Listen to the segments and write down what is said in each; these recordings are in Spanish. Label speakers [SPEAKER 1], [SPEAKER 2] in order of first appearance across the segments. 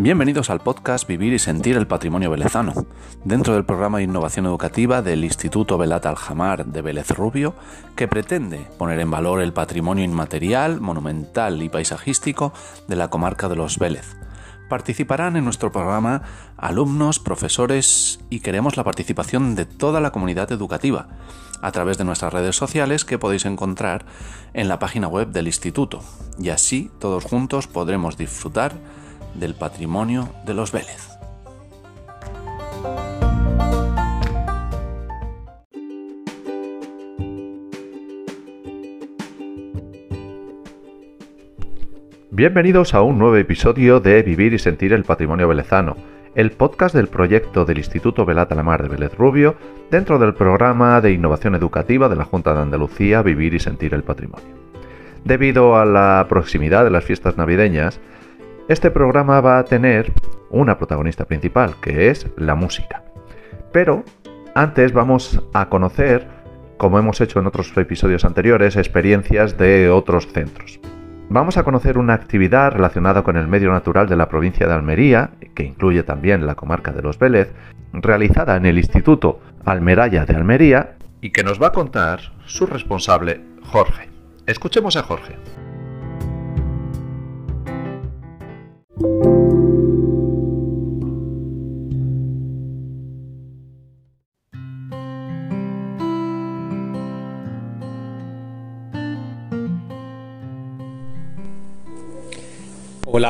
[SPEAKER 1] Bienvenidos al podcast Vivir y Sentir el Patrimonio Velezano, dentro del programa de innovación educativa del Instituto Velat Aljamar de Vélez Rubio, que pretende poner en valor el patrimonio inmaterial, monumental y paisajístico de la comarca de los Vélez. Participarán en nuestro programa alumnos, profesores y queremos la participación de toda la comunidad educativa a través de nuestras redes sociales que podéis encontrar en la página web del instituto y así todos juntos podremos disfrutar del patrimonio de los Vélez. Bienvenidos a un nuevo episodio de Vivir y Sentir el Patrimonio Velezano, el podcast del proyecto del Instituto Velata Lamar de Vélez Rubio dentro del programa de innovación educativa de la Junta de Andalucía Vivir y Sentir el Patrimonio. Debido a la proximidad de las fiestas navideñas, este programa va a tener una protagonista principal, que es la música. Pero antes vamos a conocer, como hemos hecho en otros episodios anteriores, experiencias de otros centros. Vamos a conocer una actividad relacionada con el medio natural de la provincia de Almería, que incluye también la comarca de los Vélez, realizada en el Instituto Almeraya de Almería y que nos va a contar su responsable, Jorge. Escuchemos a Jorge.
[SPEAKER 2] Hola,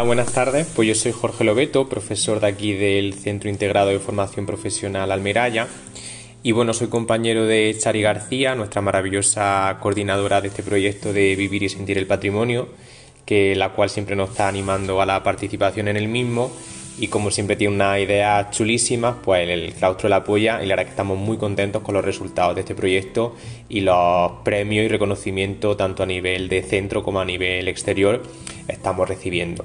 [SPEAKER 2] buenas tardes. Pues yo soy Jorge Lobeto, profesor de aquí del Centro Integrado de Formación Profesional Almeraya. Y bueno, soy compañero de Chari García, nuestra maravillosa coordinadora de este proyecto de Vivir y Sentir el Patrimonio que la cual siempre nos está animando a la participación en el mismo y como siempre tiene una idea chulísima, pues el claustro la apoya y la verdad que estamos muy contentos con los resultados de este proyecto y los premios y reconocimiento tanto a nivel de centro como a nivel exterior estamos recibiendo.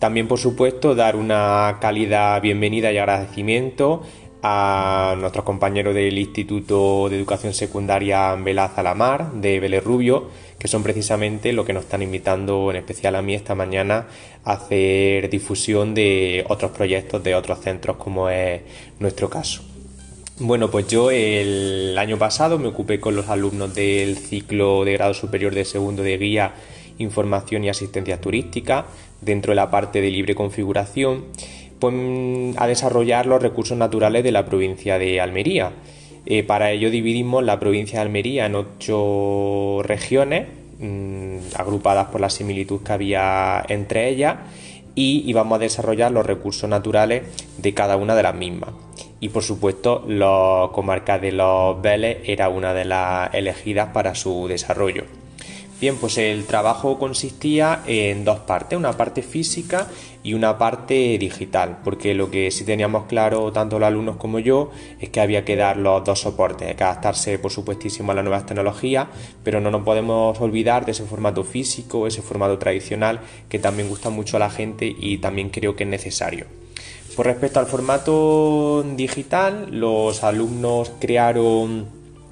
[SPEAKER 2] También, por supuesto, dar una cálida bienvenida y agradecimiento a nuestros compañeros del Instituto de Educación Secundaria Velaz Alamar de Vélez Rubio, que son precisamente lo que nos están invitando, en especial a mí esta mañana, a hacer difusión de otros proyectos de otros centros, como es nuestro caso. Bueno, pues yo el año pasado me ocupé con los alumnos del ciclo de grado superior de segundo de guía, información y asistencia turística, dentro de la parte de libre configuración a desarrollar los recursos naturales de la provincia de Almería. Eh, para ello dividimos la provincia de Almería en ocho regiones, mm, agrupadas por la similitud que había entre ellas, y íbamos a desarrollar los recursos naturales de cada una de las mismas. Y por supuesto, la comarca de los Vélez era una de las elegidas para su desarrollo. Bien, pues el trabajo consistía en dos partes, una parte física y una parte digital, porque lo que sí teníamos claro tanto los alumnos como yo es que había que dar los dos soportes, que adaptarse por supuestísimo a las nuevas tecnologías, pero no nos podemos olvidar de ese formato físico, ese formato tradicional que también gusta mucho a la gente y también creo que es necesario. Por respecto al formato digital, los alumnos crearon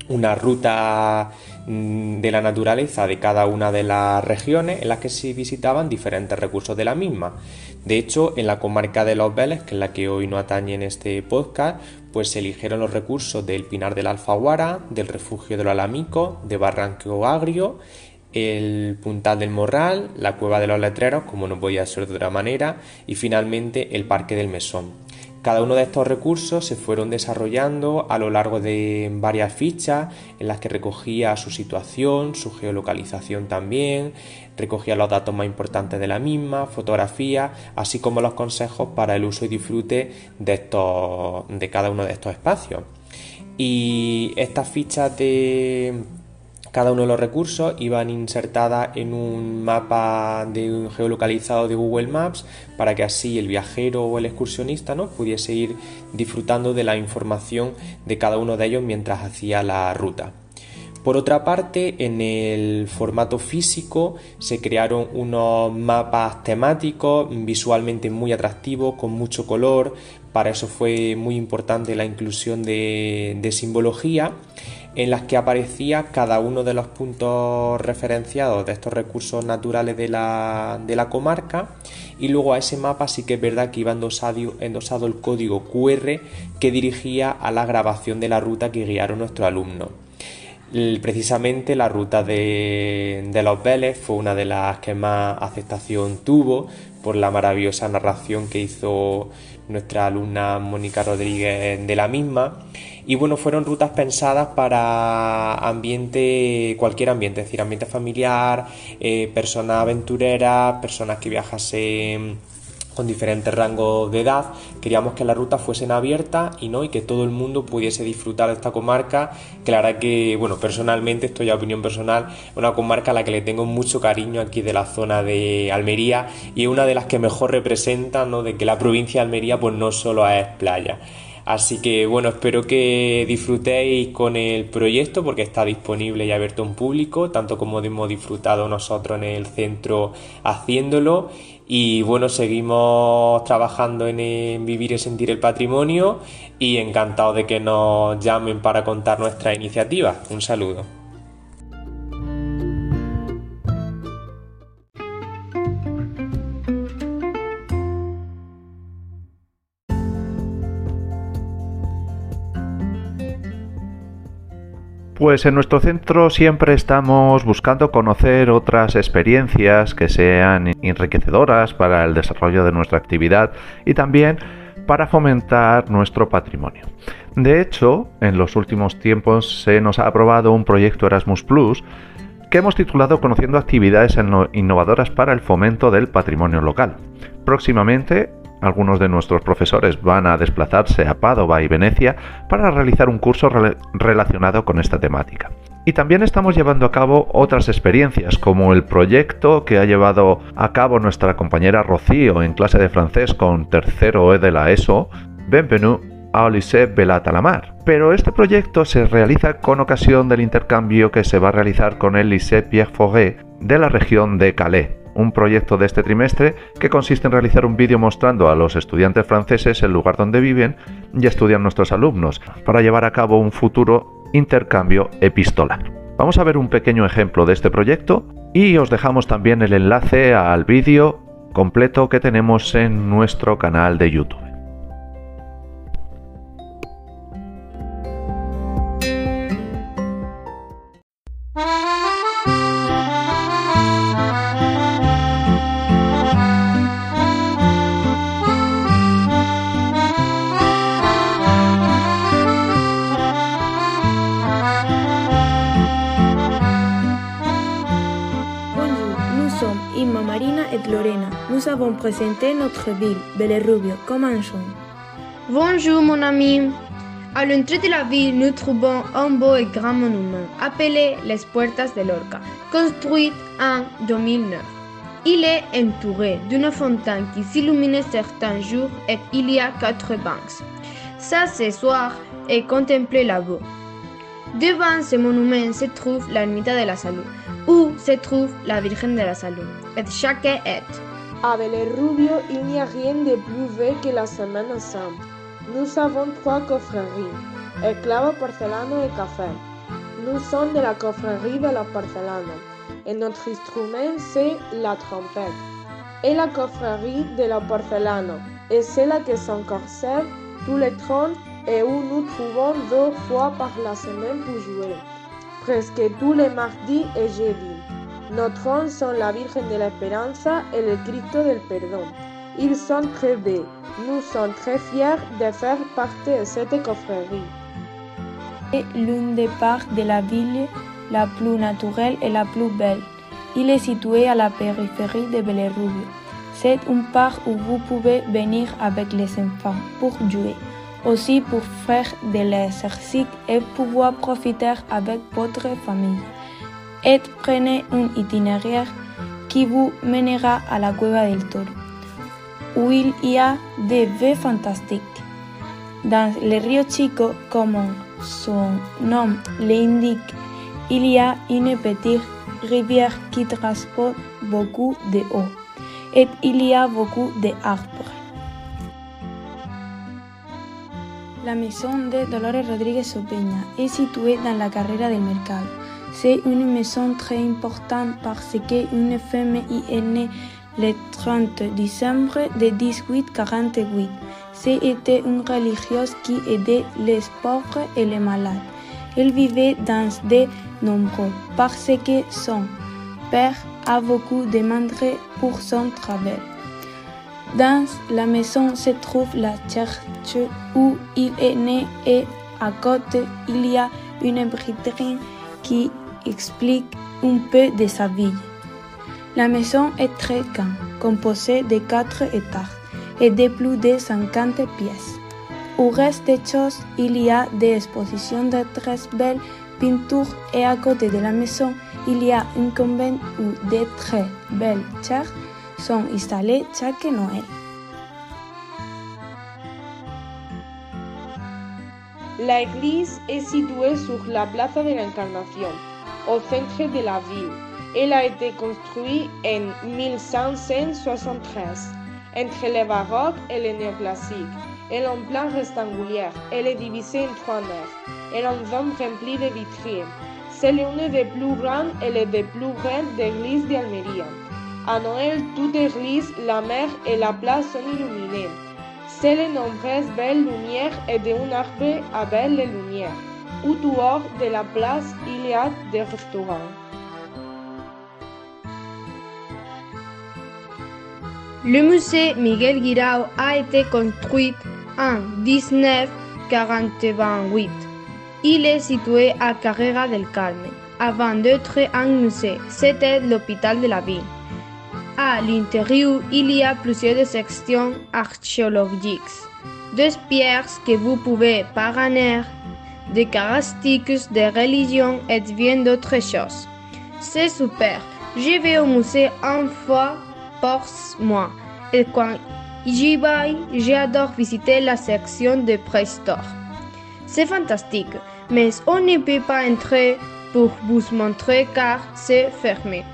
[SPEAKER 2] una ruta de la naturaleza de cada una de las regiones en las que se visitaban diferentes recursos de la misma. De hecho, en la comarca de Los Vélez, que es la que hoy no atañe en este podcast, pues se eligieron los recursos del Pinar del Alfaguara, del Refugio de los Alamicos, de Barranco Agrio, el Puntal del Morral, la Cueva de los Letreros, como no podía ser de otra manera, y finalmente el Parque del Mesón. Cada uno de estos recursos se fueron desarrollando a lo largo de varias fichas en las que recogía su situación, su geolocalización también, recogía los datos más importantes de la misma, fotografías, así como los consejos para el uso y disfrute de, estos, de cada uno de estos espacios. Y estas fichas de cada uno de los recursos iban insertadas en un mapa de geolocalizado de Google Maps para que así el viajero o el excursionista ¿no? pudiese ir disfrutando de la información de cada uno de ellos mientras hacía la ruta. Por otra parte, en el formato físico se crearon unos mapas temáticos visualmente muy atractivos, con mucho color. Para eso fue muy importante la inclusión de simbología en las que aparecía cada uno de los puntos referenciados de estos recursos naturales de la, comarca y luego a ese mapa sí que es verdad que iba endosado, endosado el código QR que dirigía a la grabación de la ruta que guiaron nuestros alumnos. Precisamente la ruta de, de, los Vélez fue una de las que más aceptación tuvo por la maravillosa narración que hizo nuestra alumna Mónica Rodríguez de la misma. Y bueno, fueron rutas pensadas para ambiente, cualquier ambiente, es decir, ambiente familiar, eh, personas aventureras, personas que viajasen con diferentes rangos de edad. Queríamos que las rutas fuesen abiertas y no y que todo el mundo pudiese disfrutar de esta comarca, que la verdad que, bueno, personalmente, esto ya opinión personal, una comarca a la que le tengo mucho cariño aquí de la zona de Almería y una de las que mejor representa, ¿no? De que la provincia de Almería pues no solo es playa. Así que bueno, espero que disfrutéis con el proyecto porque está disponible y abierto en público, tanto como hemos disfrutado nosotros en el centro haciéndolo. Y bueno, seguimos trabajando en, vivir y sentir el patrimonio y encantados de que nos llamen para contar nuestra iniciativa. Un saludo.
[SPEAKER 1] Pues en nuestro centro siempre estamos buscando conocer otras experiencias que sean enriquecedoras para el desarrollo de nuestra actividad y también para fomentar nuestro patrimonio. De hecho, en los últimos tiempos se nos ha aprobado un proyecto Erasmus Plus que hemos titulado Conociendo actividades innovadoras para el fomento del patrimonio local. Próximamente algunos de nuestros profesores van a desplazarse a Padova y Venecia para realizar un curso relacionado con esta temática. Y también estamos llevando a cabo otras experiencias, como el proyecto que ha llevado a cabo nuestra compañera Rocío en clase de francés con tercero E de la ESO, Bienvenue a Lycée Belat-Alamar. Pero este proyecto se realiza con ocasión del intercambio que se va a realizar con el Lycée Pierre Forêt de la región de Calais un proyecto de este trimestre que consiste en realizar un vídeo mostrando a los estudiantes franceses el lugar donde viven y estudian nuestros alumnos, para llevar a cabo un futuro intercambio epistolar. Vamos a ver un pequeño ejemplo de este proyecto y os dejamos también el enlace al vídeo completo que tenemos en nuestro canal de YouTube.
[SPEAKER 3] Notre ville, Rubio, comme un champ.
[SPEAKER 4] Bonjour mon ami. À l'entrée de la ville, nous trouvons un beau et grand monument appelé Les Puertas de Lorca, construit en 2009. Il est entouré d'une fontaine qui s'illumine certains jours et il y a quatre c'est soir et contempler la boue. Devant ce monument se trouve l'ermita de la Salud, où se trouve la Virgen de la Salud, et chaque est
[SPEAKER 5] à Rubio, il n'y a rien de plus vrai que la Semaine ensemble. Nous avons trois confréries, Esclavo, Porcelano et Café. Nous sommes de la confrérie de la Porcelana et notre instrument c'est la trompette. Et la confrérie de la Porcelana est celle qui s'en conserve tous les trônes et où nous trouvons deux fois par la semaine pour jouer, presque tous les mardis et jeudis. Notre sont la Virgen de la Esperanza et le Christ del Perdón. Ils sont très beaux. Nous sommes très fiers de faire partie de cette confrérie.
[SPEAKER 3] C'est l'une des parcs de la ville la plus naturelle et la plus belle. Il est situé à la périphérie de Bellerubio. C'est un parc où vous pouvez venir avec les enfants pour jouer, aussi pour faire de l'exercice et pouvoir profiter avec votre famille et prenez un itinéraire qui vous mènera à la cueva del Toro, où il y a des vues fantastiques. Dans le Rio Chico, comme son nom l'indique, il y a une petite rivière qui transporte beaucoup d'eau et il y a beaucoup d'arbres. La maison de Dolores Rodríguez Sopeña est située dans la carrera del Mercado. C'est une maison très importante parce qu'une femme y est née le 30 décembre de 1848. C'était une religieuse qui aidait les pauvres et les malades. Elle vivait dans des nombreux parce que son père a beaucoup demandé pour son travail. Dans la maison se trouve la church où il est né et à côté il y a une vitrine qui explique un peu de sa vie. La maison est très grande, composée de quatre étages et de plus de 50 pièces. Au reste des choses, il y a des expositions de très belles peintures et à côté de la maison, il y a un convent où de très belles chars sont installées chaque Noël.
[SPEAKER 5] La église est située sur la place de l'Incarnation, au centre de la ville. Elle a été construite en 1573 entre le baroque et le néoclassique. Elle est en plan rectangulaire. Elle est divisée en trois nefs. Elle a un dôme rempli de vitrines. C'est l'une des plus grandes et les des plus grandes églises d'Almeria. À Noël, toute l'église, la mer et la place sont illuminées. C'est les nombreuses belles lumières et d'un arbre avec les lumières. Autour de la place, il y a des restaurants.
[SPEAKER 4] Le musée Miguel Guirao a été construit en 1948. Il est situé à Carrera del Carmen. Avant d'être un musée, c'était l'hôpital de la ville. À l'intérieur, il y a plusieurs sections archéologiques. Des pierres que vous pouvez parrainer, des caractéristiques de religion et bien d'autres choses. C'est super. Je vais au musée une fois par mois. Et quand j'y vais, j'adore visiter la section de préhistoire. C'est fantastique, mais on ne peut pas entrer pour vous montrer car c'est fermé.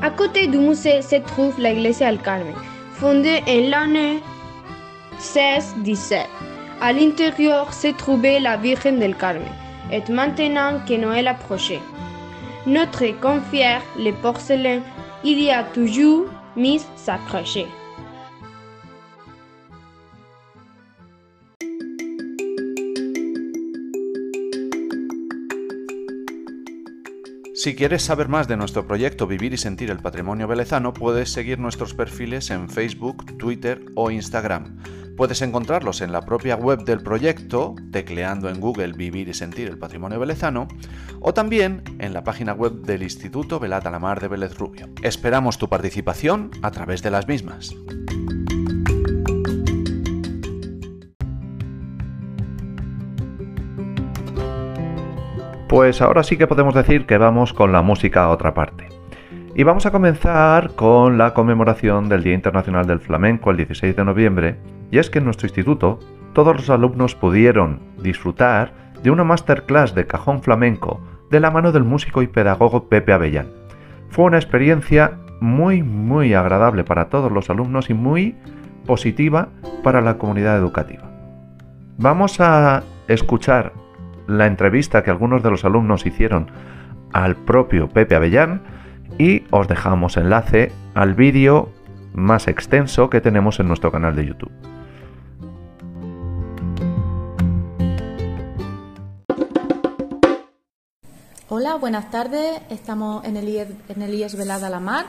[SPEAKER 4] À côté du musée se trouve l'église al Carmen, fondée en l'année 1617. À l'intérieur se trouvait la Virgen del Carmen, et maintenant que Noël approchait. Notre confière, le porcelain, il y a toujours mis s'accrocher.
[SPEAKER 1] Si quieres saber más de nuestro proyecto Vivir y Sentir el Patrimonio Velezano, puedes seguir nuestros perfiles en Facebook, Twitter o Instagram. Puedes encontrarlos en la propia web del proyecto, tecleando en Google Vivir y Sentir el Patrimonio Velezano, o también en la página web del Instituto Velata la Mar de Vélez Rubio. Esperamos tu participación a través de las mismas. Pues ahora sí que podemos decir que vamos con la música a otra parte. Y vamos a comenzar con la conmemoración del Día Internacional del Flamenco el 16 de noviembre, y es que en nuestro instituto todos los alumnos pudieron disfrutar de una masterclass de cajón flamenco de la mano del músico y pedagogo Pepe Avellán. Fue una experiencia muy muy agradable para todos los alumnos y muy positiva para la comunidad educativa. Vamos a escuchar la entrevista que algunos de los alumnos hicieron al propio Pepe Avellán y os dejamos enlace al vídeo más extenso que tenemos en nuestro canal de YouTube.
[SPEAKER 6] Hola, buenas tardes. Estamos en el IES, en IES Velada la Mar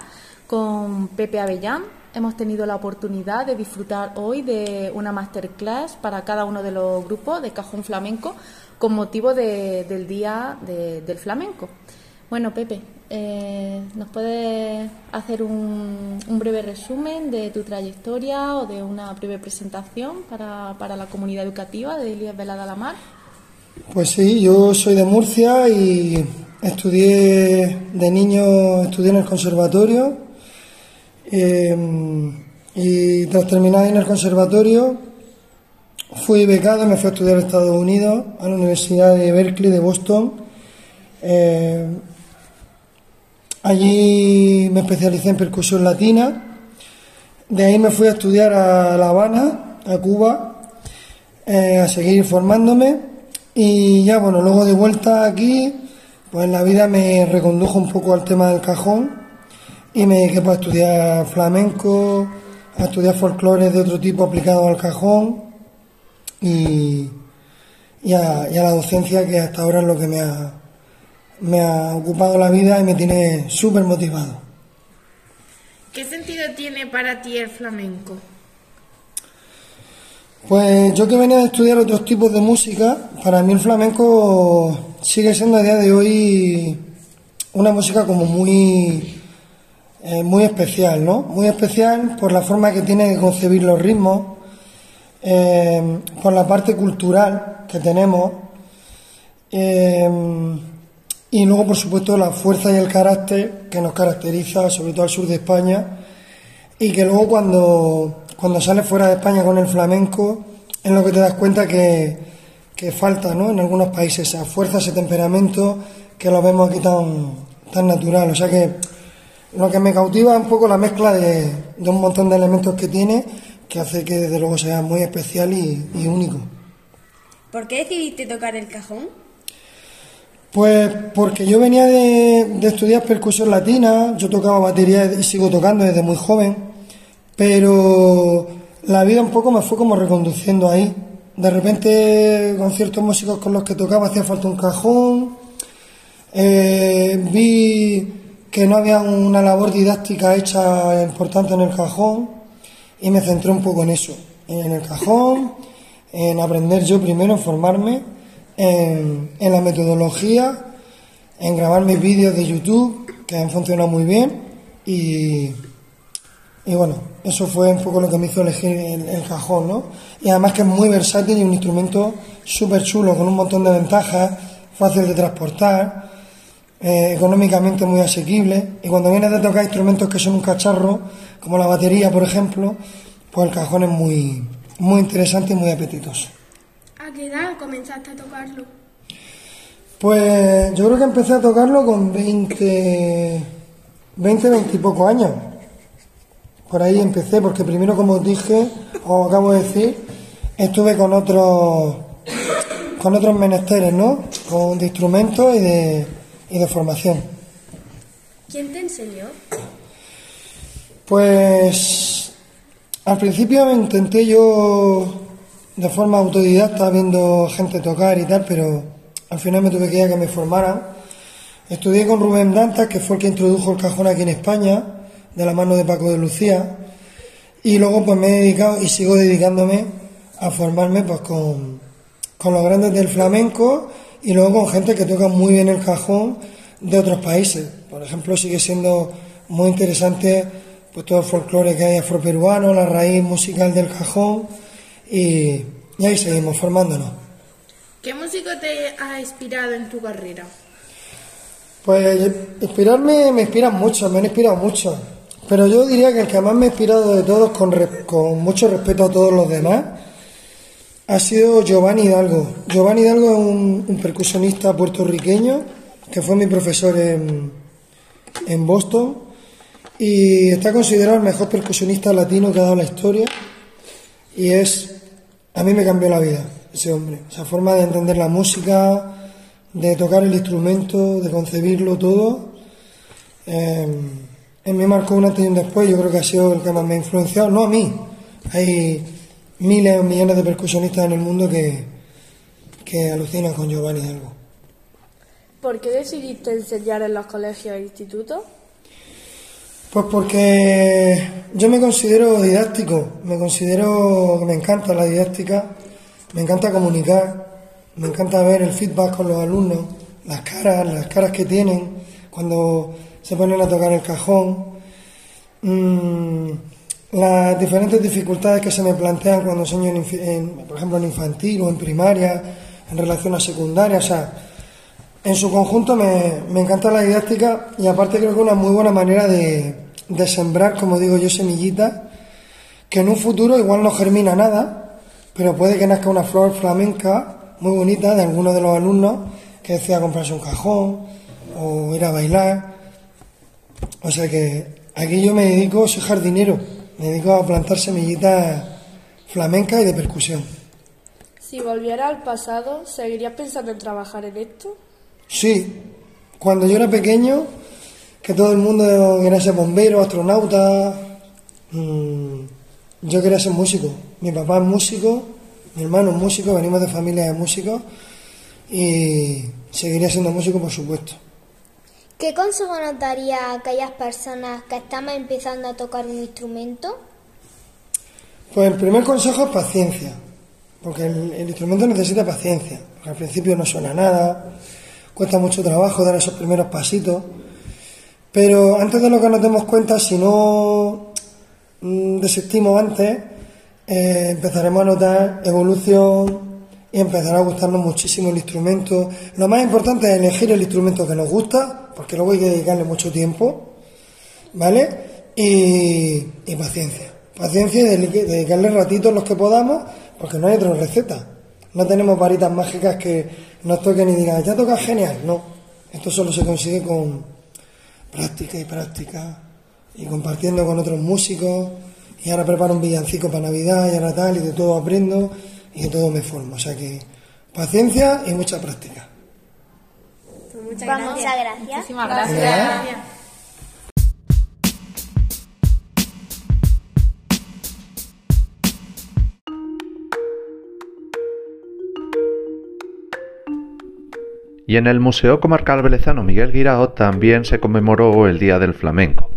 [SPEAKER 6] con Pepe Avellán. Hemos tenido la oportunidad de disfrutar hoy de una masterclass para cada uno de los grupos de Cajón Flamenco con motivo de- del Día de- del Flamenco. Bueno, Pepe, eh, ¿nos puedes hacer un, un breve resumen de tu trayectoria o de una breve presentación para, para la comunidad educativa de Elías Velada la Mar?
[SPEAKER 7] Pues sí, yo soy de Murcia y estudié de niño, estudié en el conservatorio. Eh, y tras terminar en el conservatorio fui becado y me fui a estudiar a Estados Unidos, a la Universidad de Berkeley de Boston. Eh, allí me especialicé en percusión latina, de ahí me fui a estudiar a La Habana, a Cuba, eh, a seguir formándome y ya bueno, luego de vuelta aquí, pues la vida me recondujo un poco al tema del cajón y me dediqué pues, a estudiar flamenco, a estudiar folclore de otro tipo aplicado al cajón y, y a la docencia que hasta ahora es lo que me ha, me ha ocupado la vida y me tiene súper motivado.
[SPEAKER 8] ¿Qué sentido tiene para ti el flamenco?
[SPEAKER 7] Pues yo que venía a estudiar otros tipos de música, para mí el flamenco sigue siendo a día de hoy una música como muy, eh, muy especial, ¿no? Muy especial por la forma que tiene de concebir los ritmos, eh, por la parte cultural que tenemos, eh, y luego, por supuesto, la fuerza y el carácter que nos caracteriza, sobre todo al sur de España, y que luego cuando cuando sales fuera de España con el flamenco, es lo que te das cuenta que, que falta ¿no? en algunos países esa fuerza, ese temperamento que lo vemos aquí tan, tan natural. O sea que lo que me cautiva es un poco la mezcla de, de un montón de elementos que tiene que hace que desde luego sea muy especial y, y único.
[SPEAKER 8] ¿Por qué decidiste tocar el cajón?
[SPEAKER 7] Pues porque yo venía de, de, estudiar percusión latina, yo tocaba batería y sigo tocando desde muy joven pero la vida un poco me fue como reconduciendo ahí. De repente, con ciertos músicos con los que tocaba hacía falta un cajón. Eh, vi que no había una labor didáctica hecha importante en el cajón y me centré un poco en eso, en el cajón, en aprender yo primero, en formarme, en, en la metodología, en grabar mis vídeos de YouTube, que han funcionado muy bien y y bueno, eso fue un poco lo que me hizo elegir el, cajón, ¿no? Y además que es muy versátil y un instrumento súper chulo, con un montón de ventajas, fácil de transportar, eh, económicamente muy asequible. Y cuando vienes de tocar instrumentos que son un cacharro, como la batería, por ejemplo, pues el cajón es muy, muy interesante y muy apetitoso.
[SPEAKER 8] ¿A qué edad comenzaste a tocarlo?
[SPEAKER 7] Pues yo creo que empecé a tocarlo con 20, 20, 20 y pocos años por ahí empecé, porque primero, como os dije, os acabo de decir, estuve con otros con otros menesteres, ¿no? Con, de instrumentos y de, y de formación.
[SPEAKER 8] ¿Quién te enseñó?
[SPEAKER 7] Pues al principio intenté yo de forma autodidacta viendo gente tocar y tal, pero al final me tuve que ir a que me formaran. Estudié con Rubén Dantas, que fue el que introdujo el cajón aquí en España de la mano de Paco de Lucía. Y luego pues me he dedicado y sigo dedicándome a formarme pues con, con los grandes del flamenco y luego con gente que toca muy bien el cajón de otros países. Por ejemplo, sigue siendo muy interesante pues todo el folclore que hay afroperuano, la raíz musical del cajón y, y ahí seguimos formándonos.
[SPEAKER 8] ¿Qué músico te ha inspirado en tu carrera?
[SPEAKER 7] Pues inspirarme me inspiran mucho, me han inspirado mucho. Pero yo diría que el que más me ha inspirado de todos, con, mucho respeto a todos los demás, ha sido Giovanni Hidalgo. Giovanni Hidalgo es un, percusionista puertorriqueño que fue mi profesor en, Boston y está considerado el mejor percusionista latino que ha dado la historia y es, a mí me cambió la vida ese hombre, esa forma de entender la música, de tocar el instrumento, de concebirlo todo. Eh, en mí marcó un antes y un después, yo creo que ha sido el que más me ha influenciado, no a mí, hay miles o millones de percusionistas en el mundo que, que alucinan con Giovanni Hidalgo.
[SPEAKER 8] ¿Por qué decidiste enseñar en los colegios e institutos?
[SPEAKER 7] Pues porque yo me considero didáctico, me considero que me encanta la didáctica, me encanta comunicar, me encanta ver el feedback con los alumnos, las caras, las caras que tienen cuando se ponen a tocar el cajón, mm, las diferentes dificultades que se me plantean cuando enseño, en, por ejemplo, en infantil o en primaria, en relación a secundaria, o sea, en su conjunto me, me encanta la didáctica y aparte creo que es una muy buena manera de, de sembrar, como digo yo, semillitas, que en un futuro igual no germina nada, pero puede que nazca una flor flamenca muy bonita de alguno de los alumnos que decía comprarse un cajón o ir a bailar o sea que aquí yo me dedico, soy jardinero, me dedico a plantar semillitas flamencas y de percusión.
[SPEAKER 8] Si volviera al pasado, ¿seguirías pensando en trabajar en esto?
[SPEAKER 7] Sí, cuando yo era pequeño que todo el mundo quería ser bombero, astronauta. Mm, yo quería ser músico. Mi papá es músico, mi hermano es músico, venimos de familia de músicos y seguiría siendo músico, por supuesto.
[SPEAKER 9] ¿Qué consejo nos daría a aquellas personas que estamos empezando a tocar un instrumento?
[SPEAKER 7] Pues el primer consejo es paciencia, porque el, instrumento necesita paciencia. Porque al principio no suena nada, cuesta mucho trabajo dar esos primeros pasitos, pero antes de lo que nos demos cuenta, si no mm, desistimos antes, eh, empezaremos a notar evolución y empezará a gustarnos muchísimo el instrumento. Lo más importante es elegir el instrumento que nos gusta, porque luego hay que dedicarle mucho tiempo, ¿vale? Y, paciencia. Paciencia y dedicarle ratitos los que podamos, porque no hay otra receta. No tenemos varitas mágicas que nos toquen y digan, ya toca genial. No. Esto solo se consigue con práctica y práctica y compartiendo con otros músicos. Y ahora preparo un villancico para Navidad y ahora tal, y de todo aprendo y de todo me formo. O sea que paciencia y mucha práctica.
[SPEAKER 9] Muchas gracias.
[SPEAKER 10] Muchísimas
[SPEAKER 7] gracias.
[SPEAKER 10] gracias.
[SPEAKER 1] Y en el Museo Comarcal Velezano Miguel Guirao también se conmemoró el Día del Flamenco.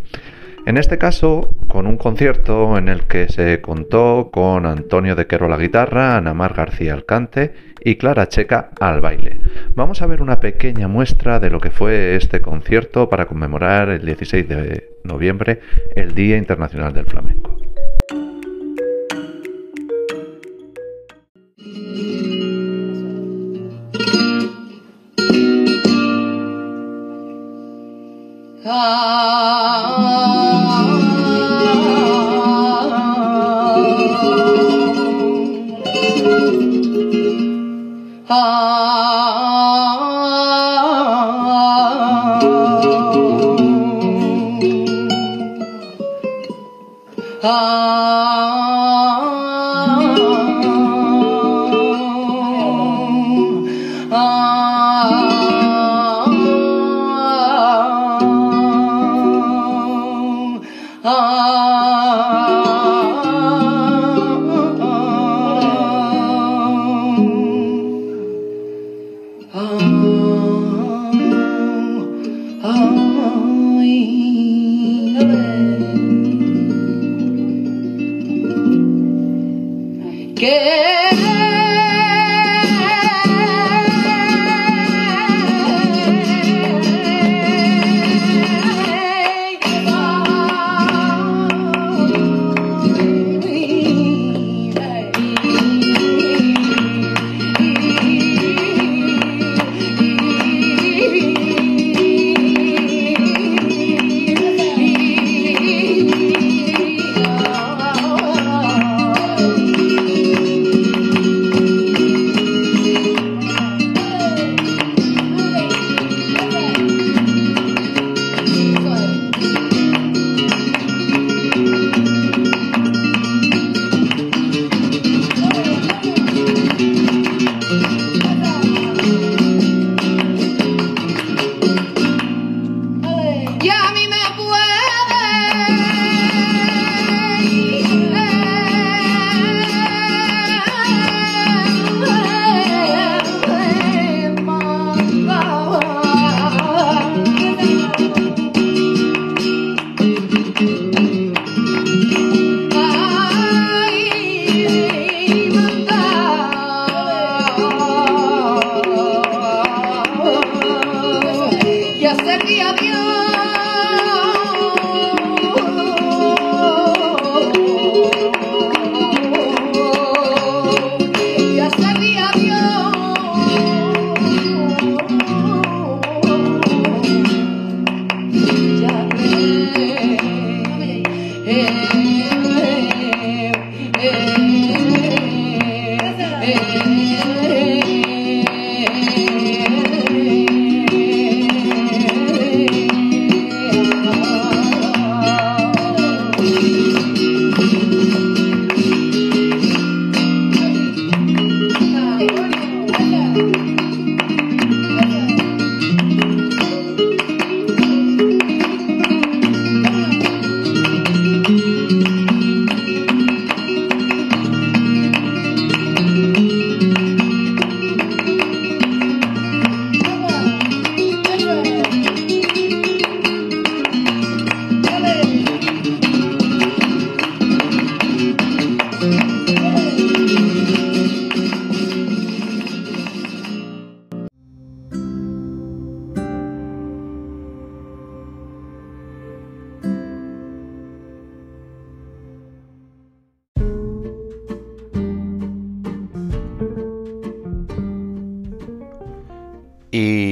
[SPEAKER 1] En este caso, con un concierto en el que se contó con Antonio de Quero a la guitarra, Ana Mar García al cante y Clara Checa al baile. Vamos a ver una pequeña muestra de lo que fue este concierto para conmemorar el 16 de noviembre, el Día Internacional del Flamenco.
[SPEAKER 11] Thank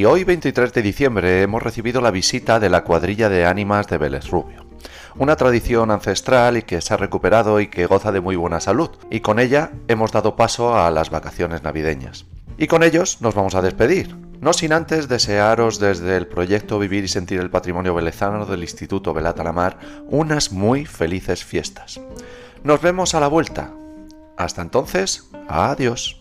[SPEAKER 12] Hoy 23 de diciembre hemos recibido la visita de la cuadrilla de ánimas de Vélez Rubio. Una tradición ancestral y que se ha recuperado y que goza de muy buena salud. Y con ella hemos dado paso a las vacaciones navideñas. Y con ellos nos vamos a despedir. No sin antes desearos desde el proyecto Vivir y Sentir el Patrimonio Velezano del Instituto Velata la unas muy felices fiestas. Nos vemos a la vuelta. Hasta entonces, adiós.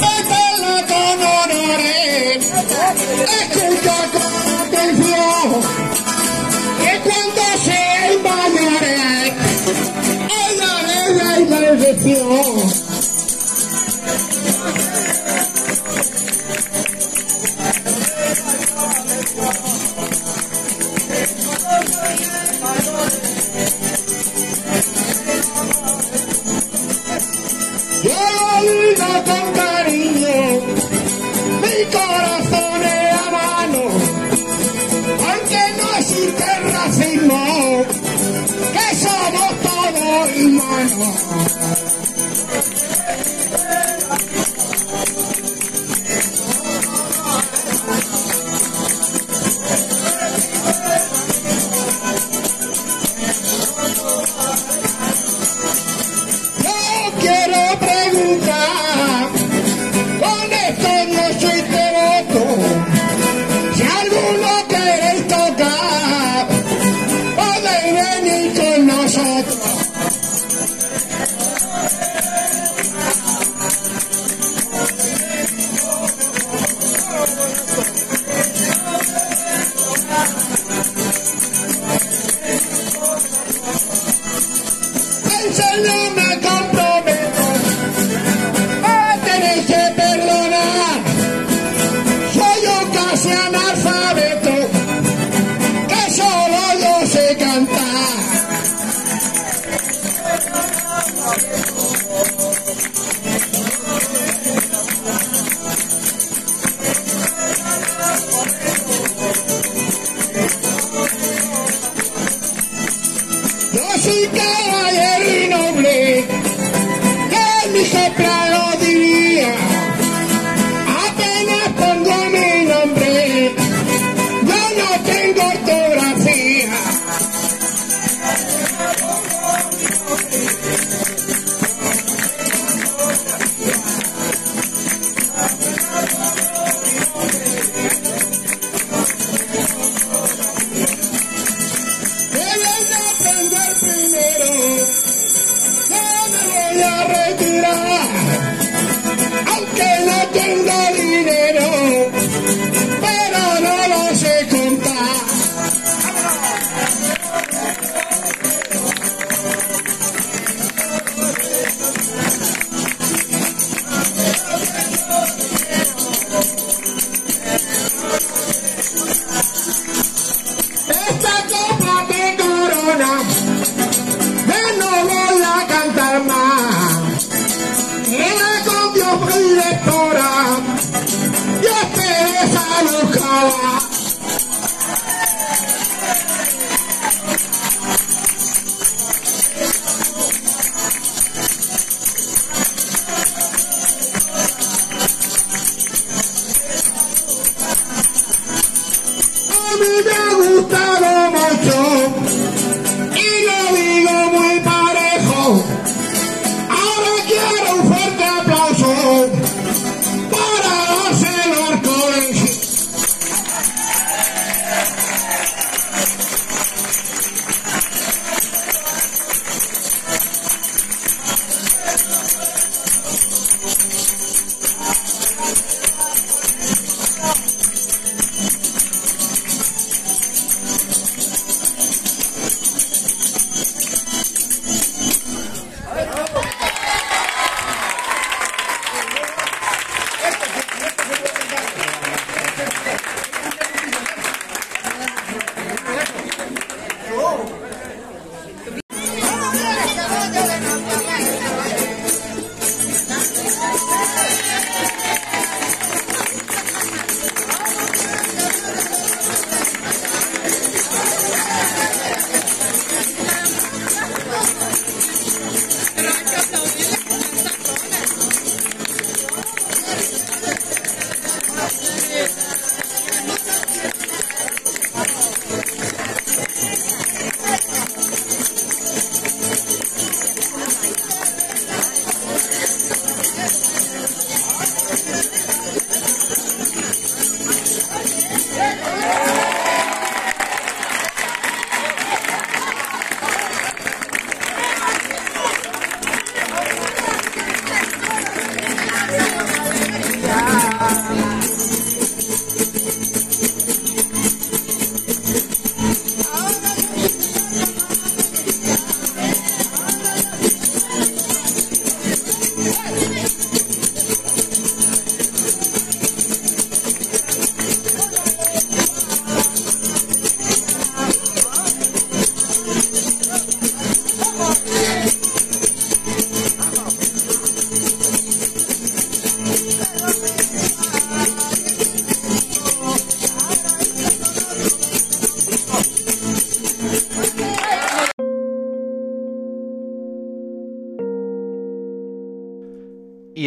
[SPEAKER 13] Respétala con honores, escucha con atención, que cuando sean mayores, ella le la intervención.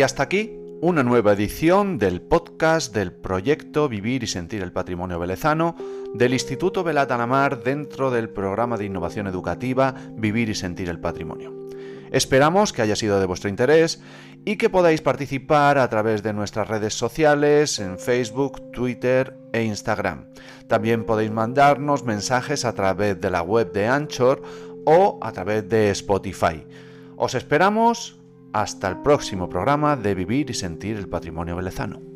[SPEAKER 12] Y hasta aquí una nueva edición del podcast del proyecto Vivir y Sentir el Patrimonio Velezano del Instituto Mar dentro del programa de innovación educativa Vivir y Sentir el Patrimonio. Esperamos que haya sido de vuestro interés y que podáis participar a través de nuestras redes sociales en Facebook, Twitter e Instagram. También podéis mandarnos mensajes a través de la web de Anchor o a través de Spotify. Os esperamos hasta el próximo programa de Vivir y Sentir el Patrimonio Velezano.